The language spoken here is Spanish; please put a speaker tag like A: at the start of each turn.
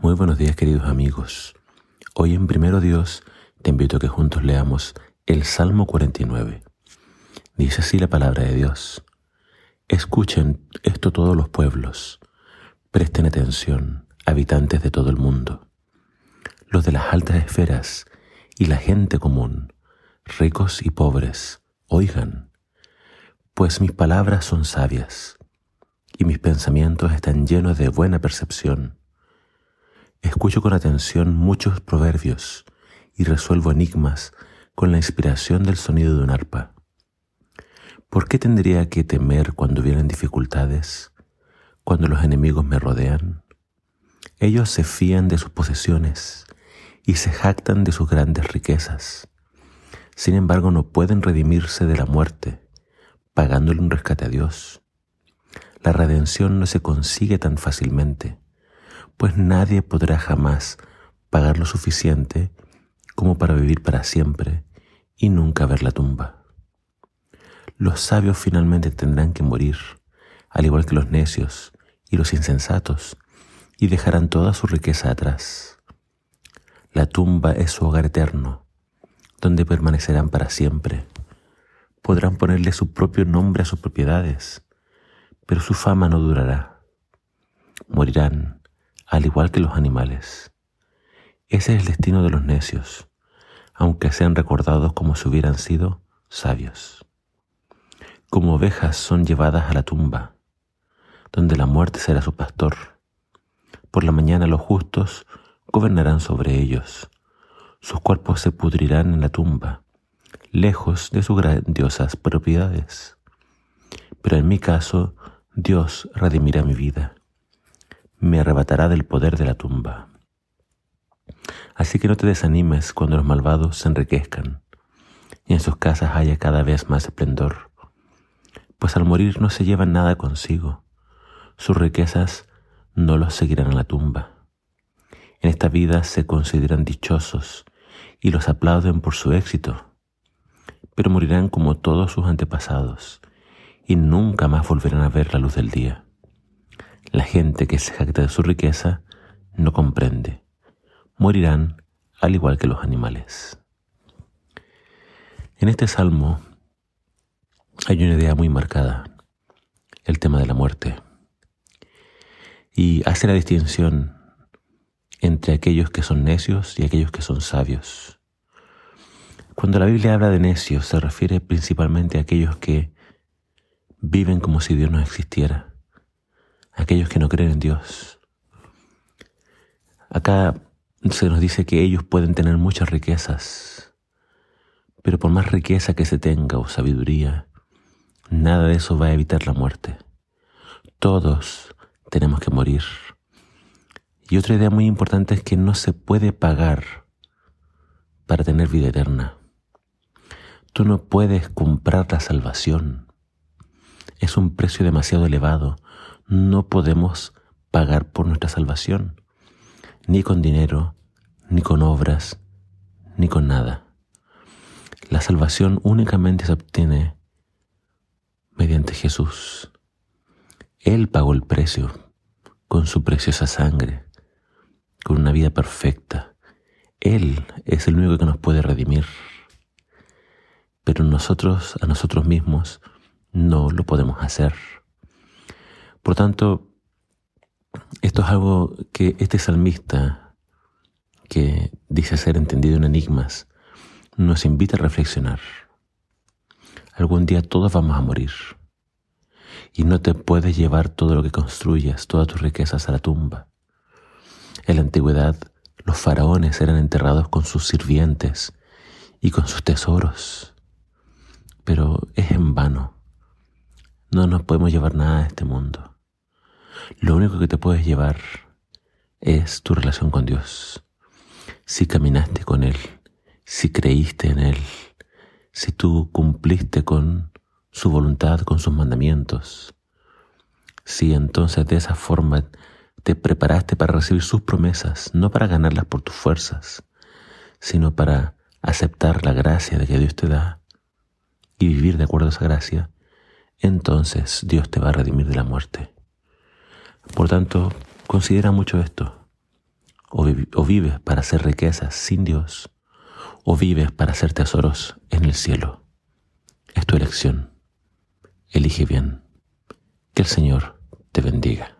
A: Muy buenos días queridos amigos. Hoy en Primero Dios te invito a que juntos leamos el Salmo 49. Dice así la palabra de Dios. Escuchen esto todos los pueblos. Presten atención, habitantes de todo el mundo. Los de las altas esferas y la gente común, ricos y pobres, oigan, pues mis palabras son sabias y mis pensamientos están llenos de buena percepción Escucho con atención muchos proverbios y resuelvo enigmas con la inspiración del sonido de un arpa. ¿Por qué tendría que temer cuando vienen dificultades, cuando los enemigos me rodean? Ellos se fían de sus posesiones y se jactan de sus grandes riquezas. Sin embargo, no pueden redimirse de la muerte, pagándole un rescate a Dios. La redención no se consigue tan fácilmente pues nadie podrá jamás pagar lo suficiente como para vivir para siempre y nunca ver la tumba. Los sabios finalmente tendrán que morir, al igual que los necios y los insensatos, y dejarán toda su riqueza atrás. La tumba es su hogar eterno, donde permanecerán para siempre. Podrán ponerle su propio nombre a sus propiedades, pero su fama no durará. Morirán al igual que los animales. Ese es el destino de los necios, aunque sean recordados como si hubieran sido sabios. Como ovejas son llevadas a la tumba, donde la muerte será su pastor. Por la mañana los justos gobernarán sobre ellos. Sus cuerpos se pudrirán en la tumba, lejos de sus grandiosas propiedades. Pero en mi caso, Dios redimirá mi vida me arrebatará del poder de la tumba. Así que no te desanimes cuando los malvados se enriquezcan y en sus casas haya cada vez más esplendor, pues al morir no se llevan nada consigo, sus riquezas no los seguirán a la tumba. En esta vida se consideran dichosos y los aplauden por su éxito, pero morirán como todos sus antepasados y nunca más volverán a ver la luz del día. La gente que se jacta de su riqueza no comprende. Morirán al igual que los animales. En este salmo hay una idea muy marcada, el tema de la muerte. Y hace la distinción entre aquellos que son necios y aquellos que son sabios. Cuando la Biblia habla de necios se refiere principalmente a aquellos que viven como si Dios no existiera aquellos que no creen en Dios. Acá se nos dice que ellos pueden tener muchas riquezas, pero por más riqueza que se tenga o sabiduría, nada de eso va a evitar la muerte. Todos tenemos que morir. Y otra idea muy importante es que no se puede pagar para tener vida eterna. Tú no puedes comprar la salvación. Es un precio demasiado elevado no podemos pagar por nuestra salvación, ni con dinero, ni con obras, ni con nada. La salvación únicamente se obtiene mediante Jesús. Él pagó el precio con su preciosa sangre, con una vida perfecta. Él es el único que nos puede redimir. Pero nosotros, a nosotros mismos, no lo podemos hacer. Por tanto, esto es algo que este salmista, que dice ser entendido en enigmas, nos invita a reflexionar. Algún día todos vamos a morir y no te puedes llevar todo lo que construyas, todas tus riquezas a la tumba. En la antigüedad, los faraones eran enterrados con sus sirvientes y con sus tesoros, pero es en vano. No nos podemos llevar nada de este mundo. Lo único que te puedes llevar es tu relación con Dios. Si caminaste con Él, si creíste en Él, si tú cumpliste con su voluntad, con sus mandamientos, si entonces de esa forma te preparaste para recibir sus promesas, no para ganarlas por tus fuerzas, sino para aceptar la gracia de que Dios te da y vivir de acuerdo a esa gracia, entonces Dios te va a redimir de la muerte. Por tanto, considera mucho esto. o, vives para hacer riquezas sin Dios, o vives para hacer tesoros en el cielo. Es tu elección. Elige bien. Que el Señor te bendiga.